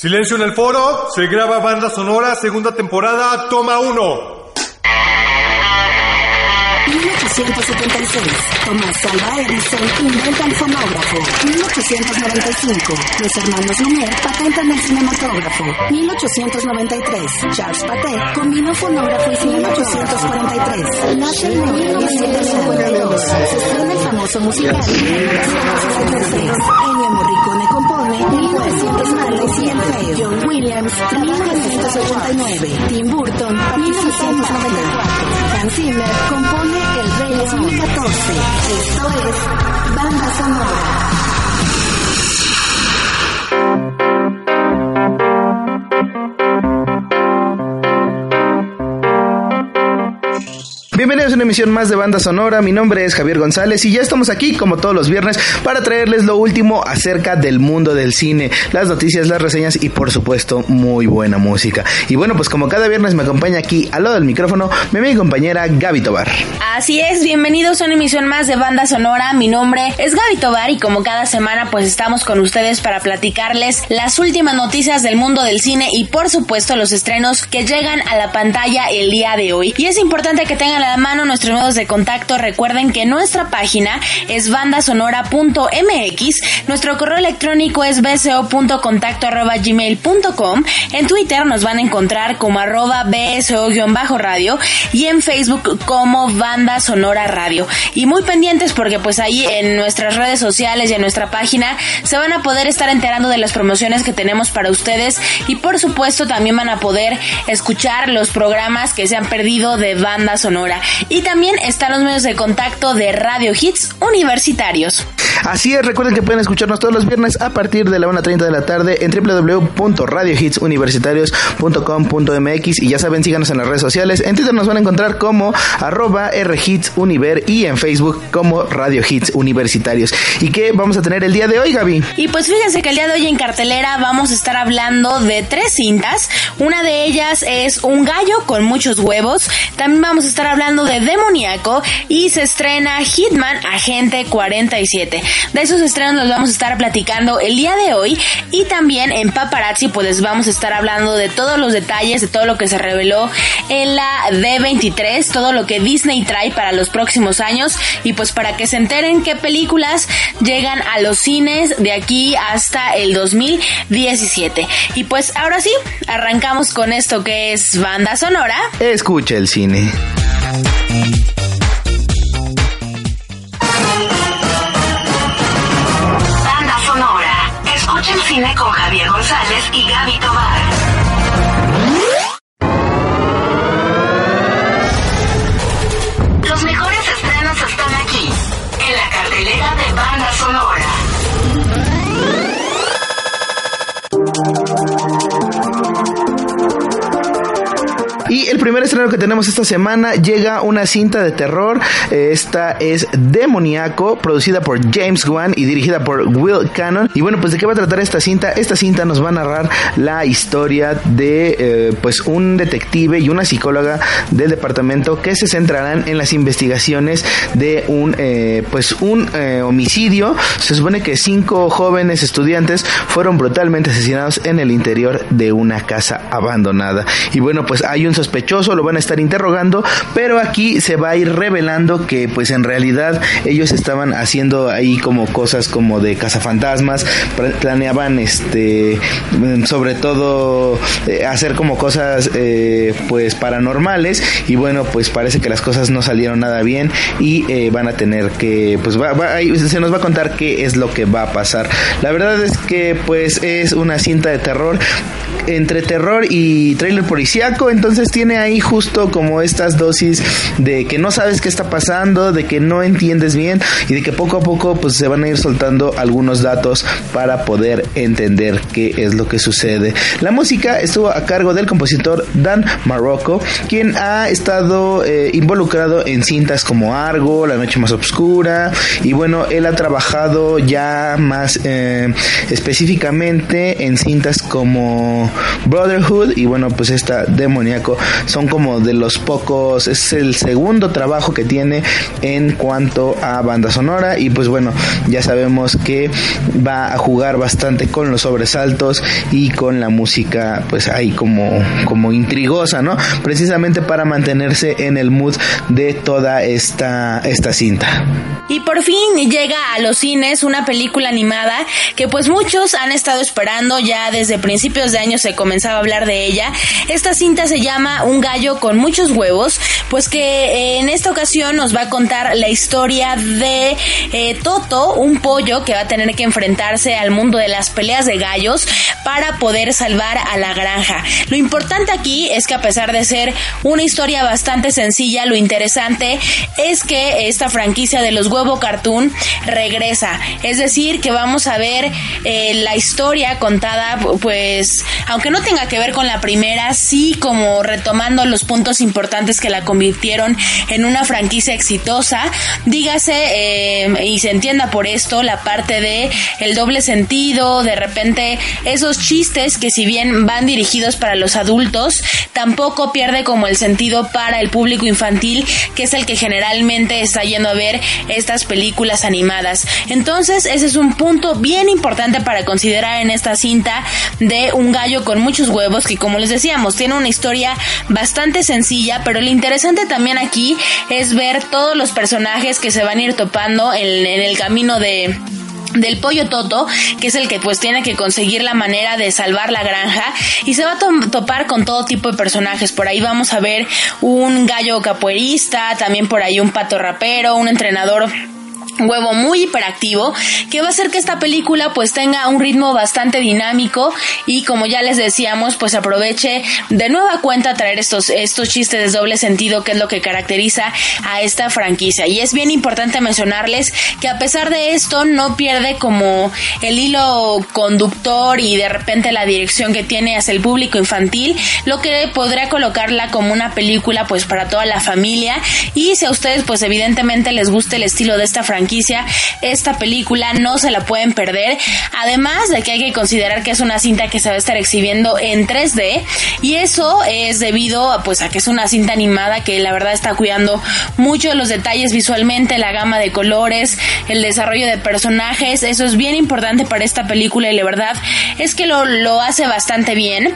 Silencio en el foro, se graba banda sonora, segunda temporada, toma uno. 1876. Tomás Alva Edison inventa el fonógrafo. 1895. Los hermanos Lumière patentan el cinematógrafo. 1893. Charles Patet combinó fonógrafo y cinematógrafo. 1843. Nace en 1952. Se estrena el famoso musical. 1956. Ennio Morricone compone. 1997. John Williams. 1989. Tim Burton. 1994. Hans Zimmer compone El Rey León 2014. Esto es Banda Sonora. Bienvenidos a una emisión más de Banda Sonora. Mi nombre es Javier González y ya estamos aquí, como todos los viernes, para traerles lo último acerca del mundo del cine, las noticias, las reseñas y, por supuesto, muy buena música. Y bueno, pues como cada viernes me acompaña aquí al lado del micrófono mi amiga compañera Gaby Tobar. Así es, bienvenidos a una emisión más de Banda Sonora. Mi nombre es Gaby Tobar y como cada semana, pues estamos con ustedes para platicarles las últimas noticias del mundo del cine y, por supuesto, los estrenos que llegan a la pantalla el día de hoy. Y es importante que tengan la mano nuestros medios de contacto. Recuerden que nuestra página es bandasonora.mx. Nuestro correo electrónico es bso.contacto.gmail.com. En Twitter nos van a encontrar como arroba bso-radio y en Facebook como Banda Sonora Radio. Y muy pendientes porque pues ahí en nuestras redes sociales y en nuestra página se van a poder estar enterando de las promociones que tenemos para ustedes y por supuesto también van a poder escuchar los programas que se han perdido de Banda Sonora. Y también están los medios de contacto de Radio Hits Universitarios. Así es, recuerden que pueden escucharnos todos los viernes a partir de la 1.30 de la tarde en www.radiohitsuniversitarios.com.mx y ya saben, síganos en las redes sociales. En Twitter nos van a encontrar como arroba rhitsuniver y en Facebook como Radio Hits Universitarios. ¿Y qué vamos a tener el día de hoy, Gaby? Y pues fíjense que el día de hoy en cartelera vamos a estar hablando de tres cintas. Una de ellas es Un gallo con muchos huevos. También vamos a estar de Demoníaco y se estrena Hitman Agente 47. De esos estrenos los vamos a estar platicando el día de hoy y también en Paparazzi pues les vamos a estar hablando de todos los detalles, de todo lo que se reveló en la D23, todo lo que Disney trae para los próximos años y pues para que se enteren qué películas llegan a los cines de aquí hasta el 2017. Y pues ahora sí, arrancamos con esto que es banda sonora. Escucha el cine. Banda Sonora. Escucha el cine con Javier González y Gaby Tobar. Tenemos esta semana llega una cinta de terror. Eh, Esta es Demoníaco, producida por James Wan y dirigida por Will Cannon. Y bueno, pues de qué va a tratar esta cinta? Esta cinta nos va a narrar la historia de eh, pues un detective y una psicóloga del departamento que se centrarán en las investigaciones de un eh, pues un homicidio. Se supone que cinco jóvenes estudiantes fueron brutalmente asesinados en el interior de una casa abandonada. Y bueno, pues hay un sospechoso, lo van a estar interrogando, pero aquí se va a ir revelando que pues en realidad ellos estaban haciendo ahí como cosas como de cazafantasmas, pla- planeaban este mm, sobre todo eh, hacer como cosas eh, pues paranormales y bueno pues parece que las cosas no salieron nada bien y eh, van a tener que pues va- va- se nos va a contar qué es lo que va a pasar. La verdad es que pues es una cinta de terror entre terror y trailer policíaco entonces tiene ahí justo como estas dosis de que no sabes qué está pasando de que no entiendes bien y de que poco a poco pues se van a ir soltando algunos datos para poder entender qué es lo que sucede. La música estuvo a cargo del compositor Dan Marocco quien ha estado eh, involucrado en cintas como Argo La Noche Más Oscura y bueno él ha trabajado ya más eh, específicamente en cintas como Brotherhood y bueno pues esta demoníaco. Son como de los pocos, es el segundo trabajo que tiene en cuanto a banda sonora y pues bueno, ya sabemos que va a jugar bastante con los sobresaltos y con la música pues ahí como, como intrigosa, ¿no? Precisamente para mantenerse en el mood de toda esta, esta cinta. Y por fin llega a los cines una película animada que pues muchos han estado esperando ya desde principios de año se comenzaba a hablar de ella. Esta cinta se llama Un gallo con muchos huevos, pues que eh, en esta ocasión nos va a contar la historia de eh, Toto, un pollo que va a tener que enfrentarse al mundo de las peleas de gallos para poder salvar a la granja. Lo importante aquí es que a pesar de ser una historia bastante sencilla, lo interesante es que esta franquicia de los huevo cartoon regresa. Es decir, que vamos a ver eh, la historia contada, pues, aunque no tenga que ver con la primera, sí como retomando los puntos importantes que la convirtieron en una franquicia exitosa. Dígase, eh, y se entienda por esto, la parte de el doble sentido, de repente esos chistes que si bien van dirigidos para los adultos, tampoco pierde como el sentido para el público infantil, que es el que generalmente está yendo a ver estas películas animadas. Entonces, ese es un punto bien importante para considerar en esta cinta de un gallo con muchos huevos, que como les decíamos, tiene una historia bastante sencilla, pero lo interesante también aquí es ver todos los personajes que se van a ir topando en, el camino de del pollo Toto, que es el que pues tiene que conseguir la manera de salvar la granja y se va a topar con todo tipo de personajes. Por ahí vamos a ver un gallo capoeirista, también por ahí un pato rapero, un entrenador huevo muy hiperactivo que va a hacer que esta película pues tenga un ritmo bastante dinámico y como ya les decíamos pues aproveche de nueva cuenta traer estos estos chistes de doble sentido que es lo que caracteriza a esta franquicia. Y es bien importante mencionarles que a pesar de esto no pierde como el hilo conductor y de repente la dirección que tiene hacia el público infantil lo que podría colocarla como una película pues para toda la familia. Y si a ustedes pues evidentemente les gusta el estilo de esta franquicia esta película no se la pueden perder. Además de que hay que considerar que es una cinta que se va a estar exhibiendo en 3D y eso es debido a, pues a que es una cinta animada que la verdad está cuidando mucho los detalles visualmente, la gama de colores, el desarrollo de personajes. Eso es bien importante para esta película y la verdad es que lo, lo hace bastante bien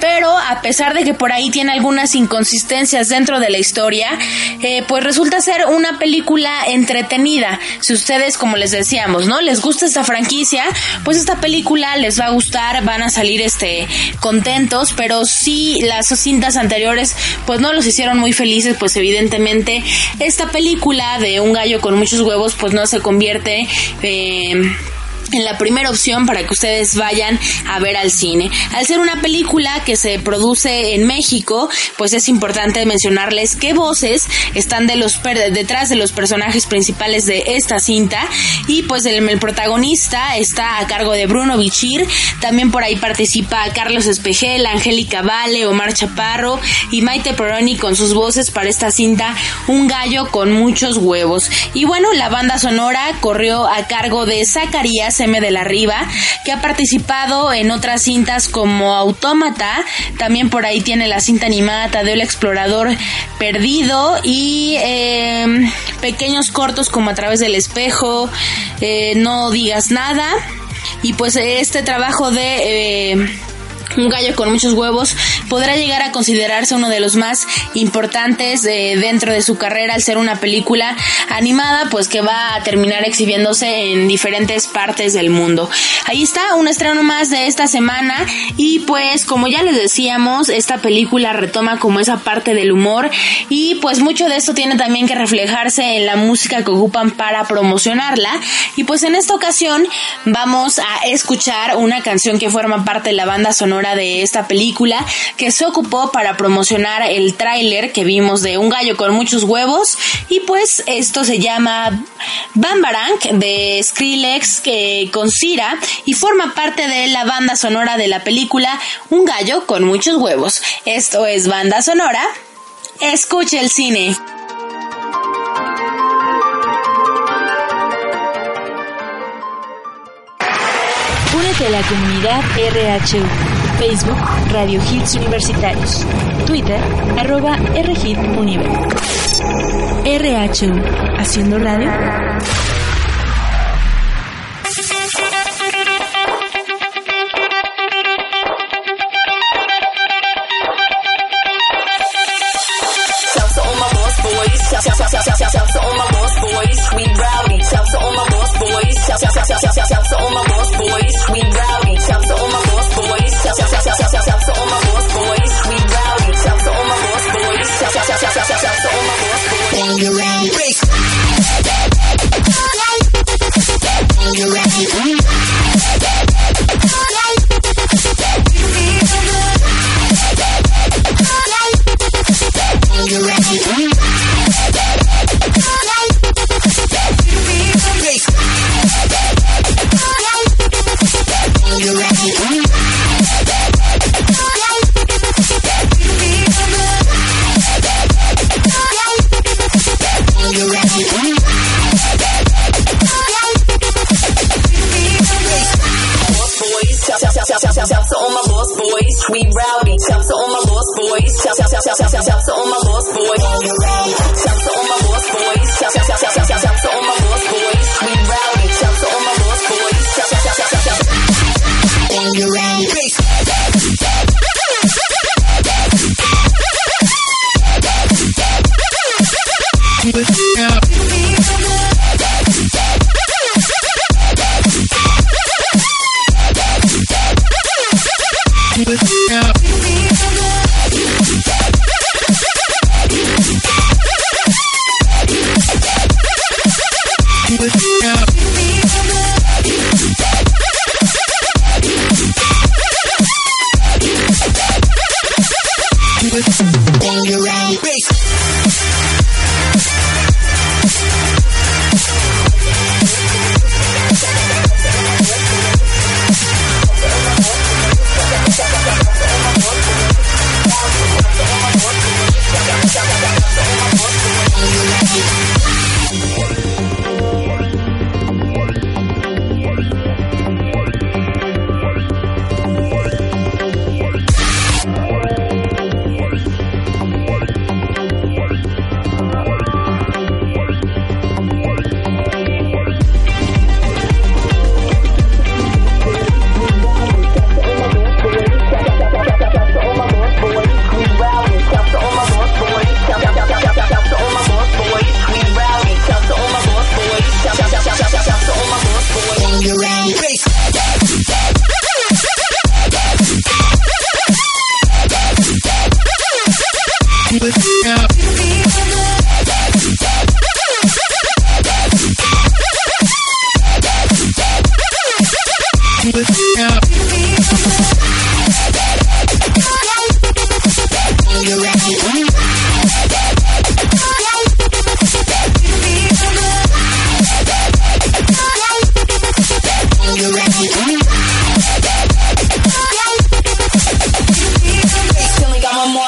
pero a pesar de que por ahí tiene algunas inconsistencias dentro de la historia, eh, pues resulta ser una película entretenida. Si ustedes, como les decíamos, ¿no? Les gusta esta franquicia, pues esta película les va a gustar, van a salir este contentos, pero si las cintas anteriores pues no los hicieron muy felices, pues evidentemente esta película de un gallo con muchos huevos pues no se convierte eh, en la primera opción para que ustedes vayan a ver al cine. Al ser una película que se produce en México, pues es importante mencionarles qué voces están de los detrás de los personajes principales de esta cinta y pues el, protagonista está a cargo de Bruno Bichir, también por ahí participa Carlos Espejel, Angélica Vale, Omar Chaparro y Maite Peroni con sus voces para esta cinta Un gallo con muchos huevos. Y bueno, la banda sonora corrió a cargo de Zacarías M de la Riva, que ha participado en otras cintas como Autómata, también por ahí tiene la cinta animada Tadeo el Explorador Perdido y em, pequeños cortos como A través del espejo, eh, No digas nada. Y pues este trabajo de... Eh, un gallo con muchos huevos, podrá llegar a considerarse uno de los más importantes eh, dentro de su carrera al ser una película animada, pues que va a terminar exhibiéndose en diferentes partes del mundo. Ahí está, un estreno más de esta semana y pues como ya les decíamos, esta película retoma como esa parte del humor y pues mucho de esto tiene también que reflejarse en la música que ocupan para promocionarla y pues en esta ocasión vamos a escuchar una canción que forma parte de la banda sonora de esta película que se ocupó para promocionar el tráiler que vimos de Un gallo con muchos huevos y pues esto se llama Bambarang de Skrillex que con Cira y forma parte de la banda sonora de la película Un gallo con muchos huevos. Esto es banda sonora. Escuche el cine. Únete a la comunidad RHU. Facebook, Radio Hits Universitarios. Twitter, arroba RHIT Univer. RHU, haciendo radio.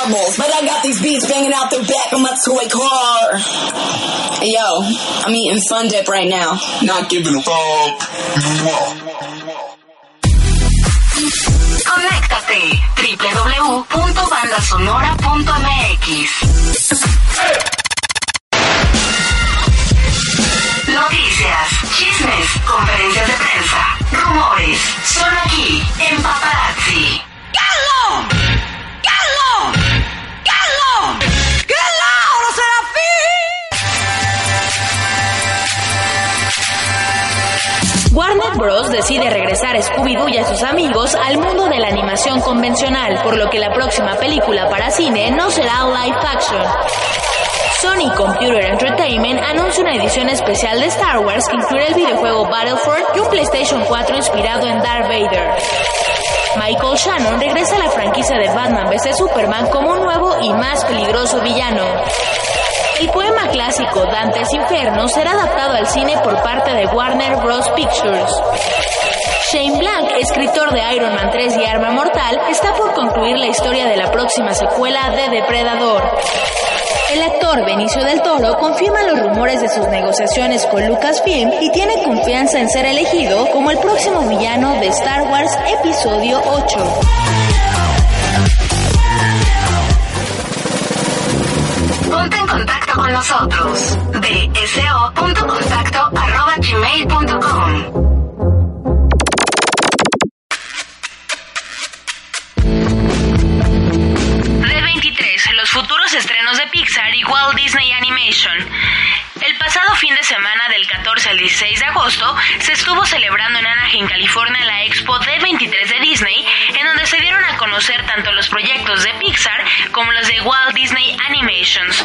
Marbles, but I got these beats banging out the back of my toy car. Yo, I'm eating Fun Dip right now. Not giving a fuck. Conéctate www.bandasonora.mx Noticias, chismes, conferencias de prensa, rumores, solo aquí en Paparazzi. Warner Bros. decide regresar a Scooby-Doo y a sus amigos al mundo de la animación convencional, por lo que la próxima película para cine no será live action. Sony Computer Entertainment anuncia una edición especial de Star Wars que incluye el videojuego Battlefront y un PlayStation 4 inspirado en Darth Vader. Michael Shannon regresa a la franquicia de Batman vs Superman como un nuevo y más peligroso villano. El poema clásico Dante's Inferno será adaptado al cine por parte de Warner Bros. Pictures. Shane Black, escritor de Iron Man 3 y Arma Mortal, está por concluir la historia de la próxima secuela de Depredador. El actor Benicio del Toro confirma los rumores de sus negociaciones con Lucasfilm y tiene confianza en ser elegido como el próximo villano de Star Wars Episodio 8. Nosotros. dso.contacto.gmail.com D23, los futuros estrenos de Pixar y Walt Disney Animation. El pasado fin de semana del 14 al 16 de agosto se estuvo celebrando en Anaheim, California, la Expo D23 de Disney, en donde se dieron a conocer tanto los proyectos de Pixar como los de Walt Disney Animations.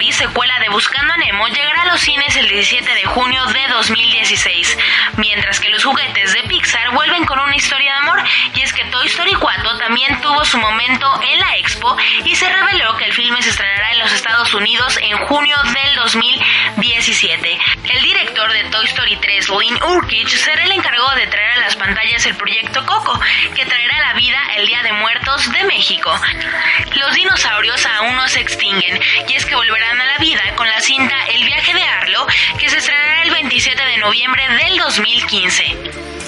Gloria. Secuela de Buscando a Nemo, llegará a los cines el 17 de junio de 2016, mientras que los juguetes de Pixar vuelven con una historia de amor, y es que Toy Story 4 también tuvo su momento en la Expo y se reveló que el filme se estrenará en los Estados Unidos en junio del 2017. El director de Toy Story 3, Lynn Urkich, será el encargado de traer a las pantallas el proyecto Coco, que traerá a la vida el Día de Muertos de México. Los dinosaurios aún no se extinguen, y es que volverán a la vida con la cinta El viaje de Arlo, que se estrenará el 27 de noviembre del 2015.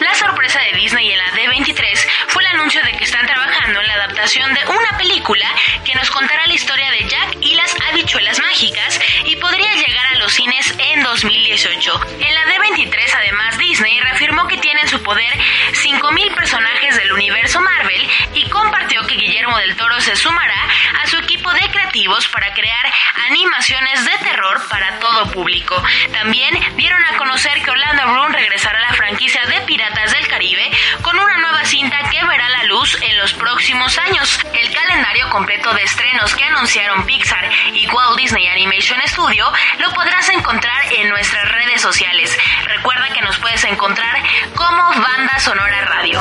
La sorpresa de Disney en la D23 fue el anuncio de que están trabajando en la adaptación de una película que nos contará la historia de Jack y las habichuelas mágicas y podría llegar a los cines en 2018. En la D23 además Disney reafirmó que tiene en su poder 5.000 personajes del universo Marvel y compartió que Guillermo del Toro se sumará a su equipo de creativos para crear animaciones de terror para todo público. También dieron a conocer que Orlando Bloom regresará a la franquicia de Piratas del Caribe con una nueva cinta que verá la luz en los próximos años. El calendario completo de estrenos que anunciaron Pixar y Walt Disney Animation Studio lo podrás encontrar en nuestras redes sociales. Recuerda que nos puedes encontrar como Banda Sonora Radio.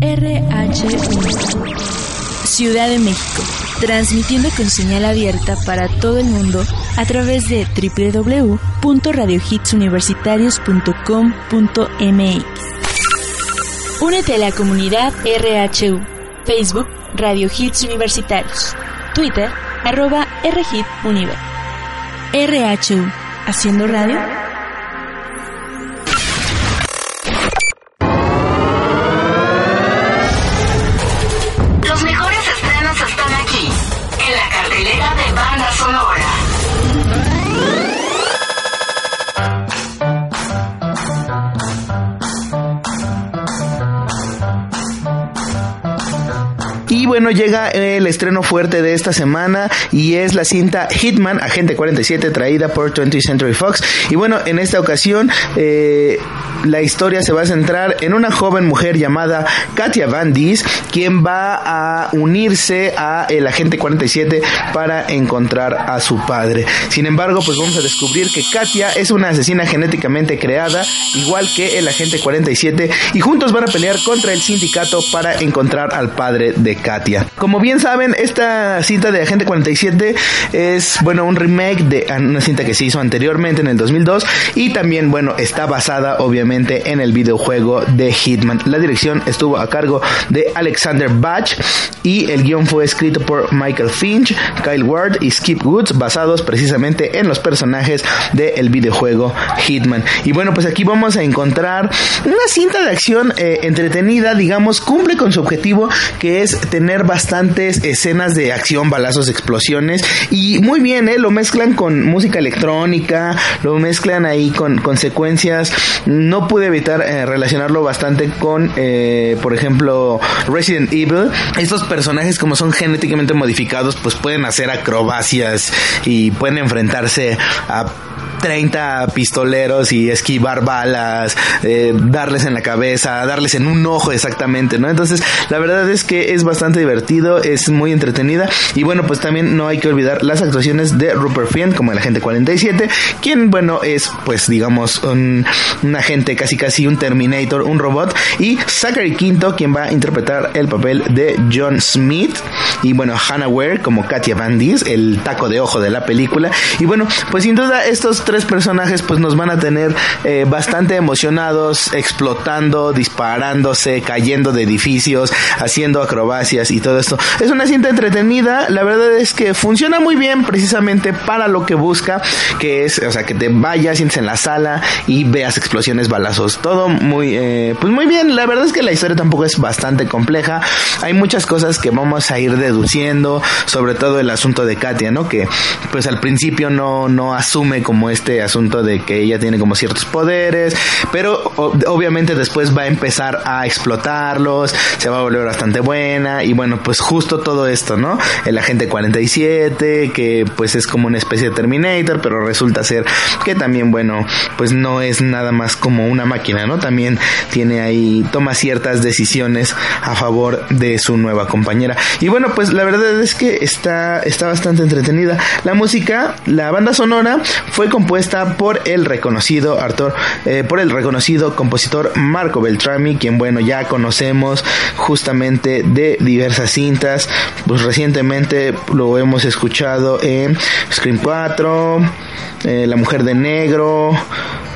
RH1 Ciudad de México, transmitiendo con señal abierta para todo el mundo a través de www.radiohitsuniversitarios.com.mx. Únete a la comunidad RHU, Facebook Radio Hits Universitarios, Twitter arroba RHitUniver. RHU, haciendo radio llega el estreno fuerte de esta semana y es la cinta Hitman, Agente 47, traída por 20th Century Fox. Y bueno, en esta ocasión eh, la historia se va a centrar en una joven mujer llamada Katia Van quien va a unirse a el Agente 47 para encontrar a su padre. Sin embargo, pues vamos a descubrir que Katia es una asesina genéticamente creada, igual que el Agente 47, y juntos van a pelear contra el sindicato para encontrar al padre de Katia. Como bien saben, esta cinta de Agente 47 es, bueno, un remake de una cinta que se hizo anteriormente en el 2002 y también, bueno, está basada obviamente en el videojuego de Hitman. La dirección estuvo a cargo de Alexander Batch y el guion fue escrito por Michael Finch, Kyle Ward y Skip Woods, basados precisamente en los personajes del videojuego Hitman. Y bueno, pues aquí vamos a encontrar una cinta de acción eh, entretenida, digamos, cumple con su objetivo que es tener bastantes escenas de acción, balazos, explosiones y muy bien, ¿eh? lo mezclan con música electrónica, lo mezclan ahí con, secuencias. No pude evitar eh, relacionarlo bastante con, eh, por ejemplo, Resident Evil. Estos personajes como son genéticamente modificados, pues pueden hacer acrobacias y pueden enfrentarse a 30 pistoleros y esquivar balas, eh, darles en la cabeza, darles en un ojo exactamente, ¿no? Entonces, la verdad es que es bastante divertido, es muy entretenida. Y bueno, pues también no hay que olvidar las actuaciones de Rupert Friend como el agente 47, quien bueno, es pues digamos un, un agente casi casi un Terminator, un robot. Y Zachary Quinto quien va a interpretar el papel de John Smith. Y bueno, Hannah Ware como Katia Van Dis, el taco de ojo de la película. Y bueno, pues sin duda estos tres personajes pues nos van a tener eh, bastante emocionados, explotando, disparándose, cayendo de edificios, haciendo acrobacias y todo esto. Es una cinta entretenida, la verdad es que funciona muy bien precisamente para lo que busca, que es, o sea, que te vayas, sientes en la sala y veas explosiones, balazos, todo muy, eh, pues muy bien. La verdad es que la historia tampoco es bastante compleja. Hay muchas cosas que vamos a ir deduciendo, sobre todo el asunto de Katia, ¿no? Que pues al principio no, no asume como este asunto de que ella tiene como ciertos poderes, pero obviamente después va a empezar a explotarlos, se va a volver bastante buena y bueno, pues justo todo esto, ¿no? El agente 47, que pues es como una especie de Terminator, pero resulta ser que también, bueno, pues no es nada más como una máquina, ¿no? También tiene ahí, toma ciertas decisiones a favor de su nueva compañera. Y bueno, pues la verdad es que está, está bastante entretenida. La música, la banda sonora fue compuesta por el reconocido Arthur, eh, por el reconocido compositor Marco Beltrami, quien bueno ya conocemos justamente de diversas cintas. Pues recientemente lo hemos escuchado en Scream 4, eh, La Mujer de Negro,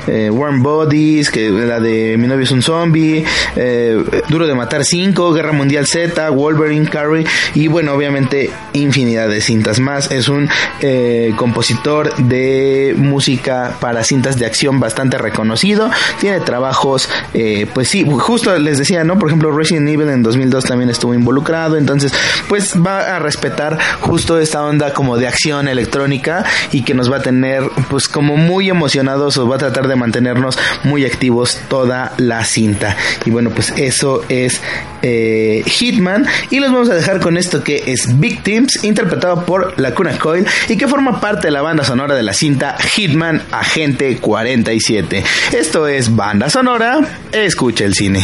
eh, Warm Bodies, que la de Mi novio es un zombie, eh, Duro de Matar 5, Guerra Mundial Z, Wolverine, Carrie y bueno, obviamente infinidad de cintas más. Es un eh, compositor de música para cintas de acción bastante reconocido. Tiene trabajos, pues sí, justo les decía, ¿no? Por ejemplo, Resident Evil en 2002 también estuvo involucrado, entonces pues va a respetar justo esta onda como de acción electrónica y que nos va a tener pues como muy emocionados o va a tratar de mantenernos muy activos toda la cinta. Y bueno, pues eso es eh, Hitman. Y los vamos a dejar con esto que es Victims, interpretado por Lacuna Coil y que forma parte de la banda sonora de la cinta Hitman Agente 47. Esto es banda sonora, escucha el cine.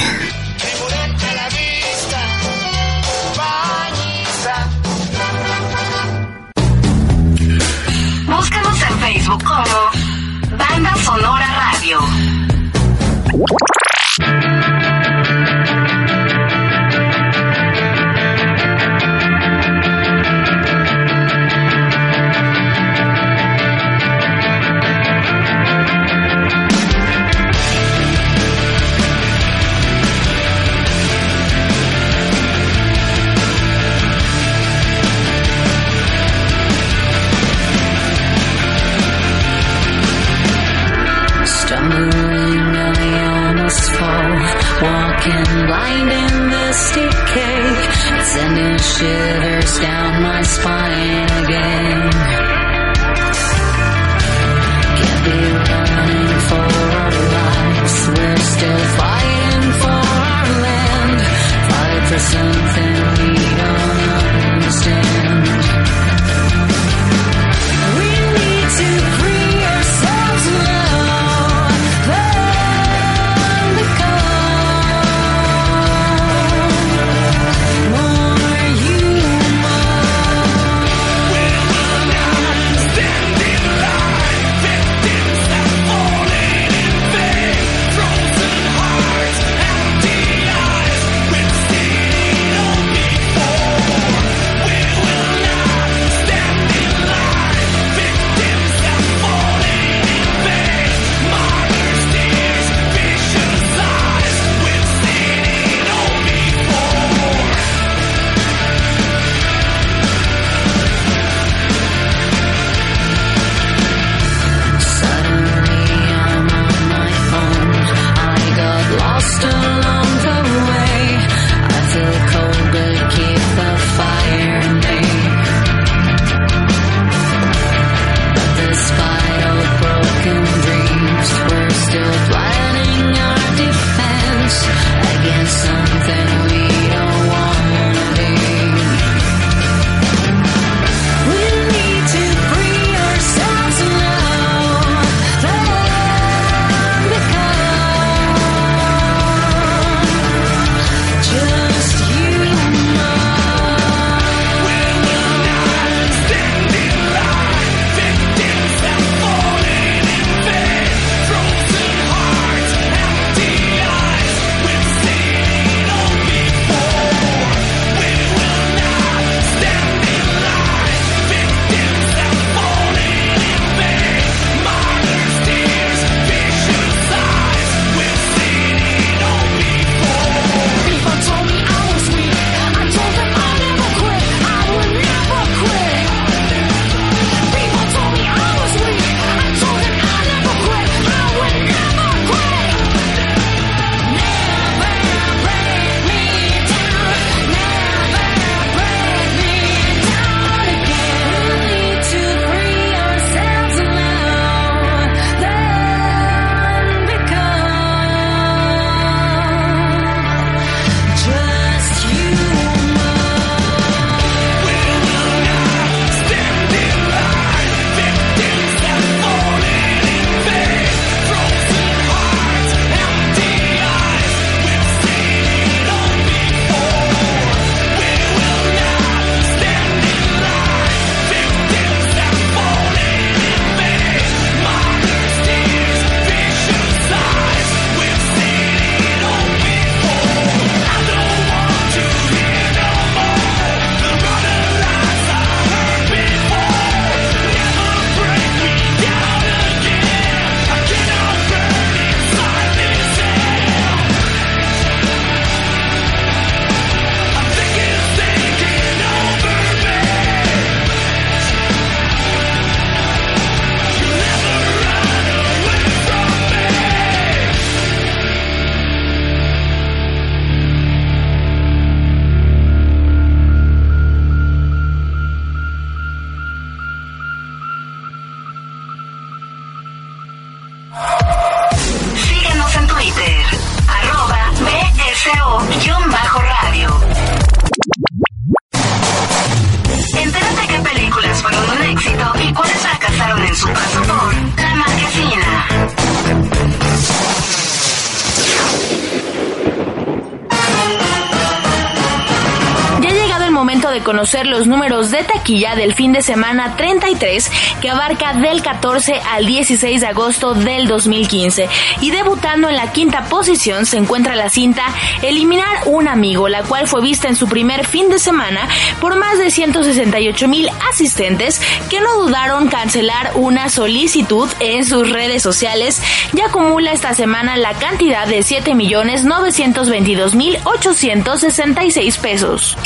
De conocer los números de taquilla del fin de semana 33 que abarca del 14 al 16 de agosto del 2015. Y debutando en la quinta posición se encuentra la cinta Eliminar un amigo, la cual fue vista en su primer fin de semana por más de 168 mil asistentes que no dudaron cancelar una solicitud en sus redes sociales y acumula esta semana la cantidad de 7 millones 922 mil 866 pesos.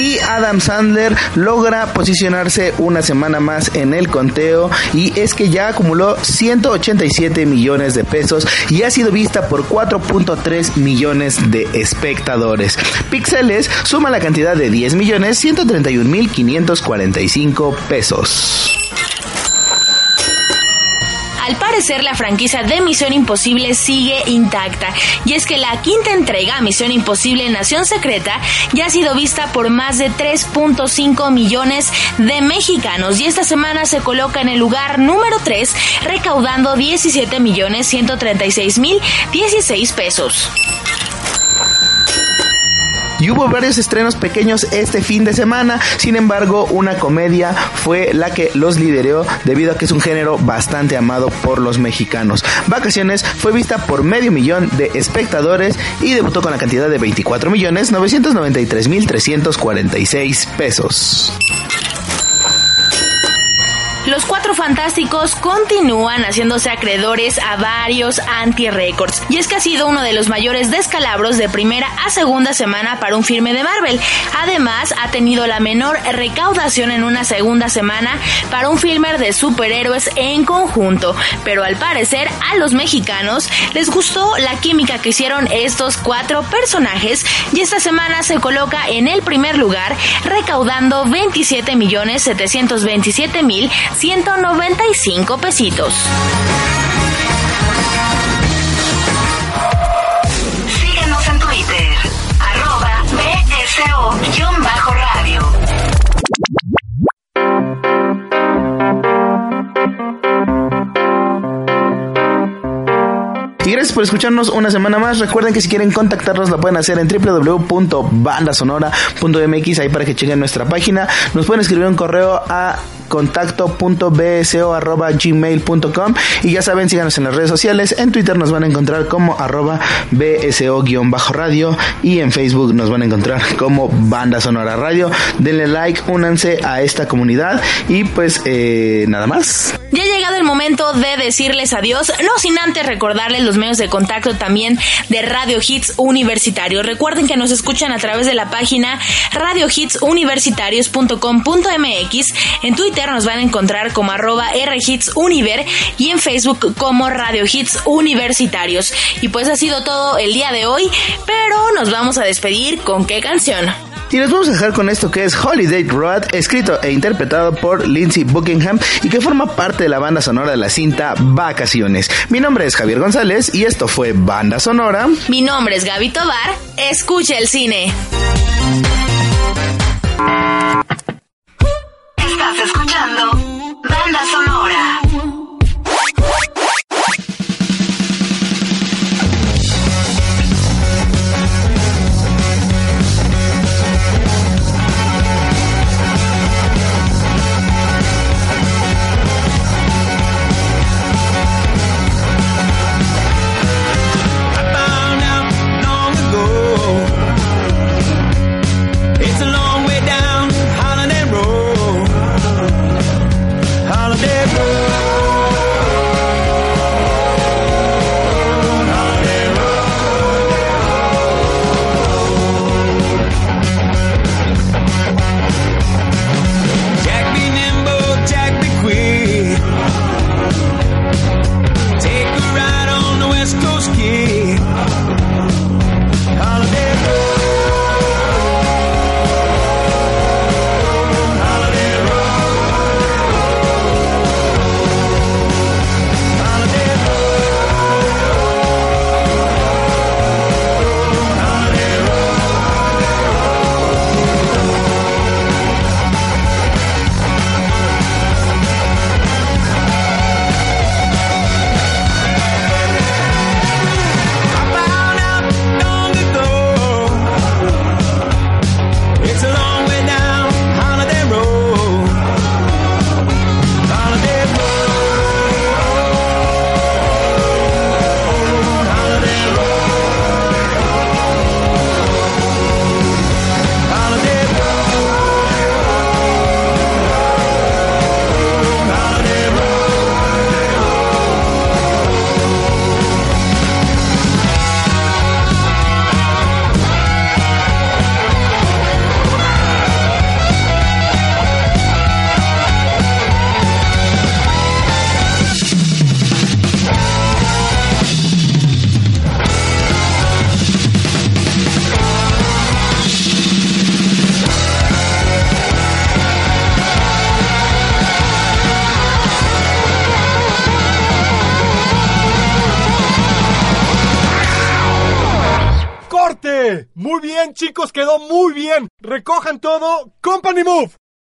Y Adam Sandler logra posicionarse una semana más en el conteo y es que ya acumuló 187 millones de pesos y ha sido vista por 4.3 millones de espectadores. Pixeles suma la cantidad de 10 millones 131 mil 545 pesos. Al parecer la franquicia de Misión Imposible sigue intacta y es que la quinta entrega Misión Imposible Nación Secreta ya ha sido vista por más de 3.5 millones de mexicanos y esta semana se coloca en el lugar número 3 recaudando 17 millones 136 mil 16 pesos. Y hubo varios estrenos pequeños este fin de semana, sin embargo una comedia fue la que los lideró debido a que es un género bastante amado por los mexicanos. Vacaciones fue vista por medio millón de espectadores y debutó con la cantidad de 24 millones 993 mil 346 pesos. Los cuatro fantásticos continúan haciéndose acreedores a varios anti-récords. Y es que ha sido uno de los mayores descalabros de primera a segunda semana para un filme de Marvel. Además, ha tenido la menor recaudación en una segunda semana para un filme de superhéroes en conjunto. Pero al parecer, a los mexicanos les gustó la química que hicieron estos cuatro personajes. Y esta semana se coloca en el primer lugar, recaudando 27 millones 727 mil 195 pesitos. Por escucharnos una semana más. Recuerden que si quieren contactarnos lo pueden hacer en www.bandasonora.mx ahí para que chequen nuestra página. Nos pueden escribir un correo a contacto.bso.gmail.com y ya saben, síganos en las redes sociales. En Twitter nos van a encontrar como arroba BSO-radio y en Facebook nos van a encontrar como Banda Sonora Radio. Denle like, únanse a esta comunidad y pues eh, nada más. Ya ha llegado el momento de decirles adiós, no sin antes recordarles los medios de contacto también de Radio Hits Universitarios. Recuerden que nos escuchan a través de la página radiohitsuniversitarios.com.mx. En Twitter nos van a encontrar como arroba rhitsuniver y en Facebook como Radio Hits Universitarios. Y pues ha sido todo el día de hoy, pero nos vamos a despedir con qué canción. Y nos vamos a dejar con esto que es Holiday Road, escrito e interpretado por Lindsey Buckingham y que forma parte de la banda sonora de la cinta Vacaciones. Mi nombre es Javier González y esto fue Banda Sonora. Mi nombre es Gaby Tobar. Escucha el cine. Estás escuchando Banda Sonora.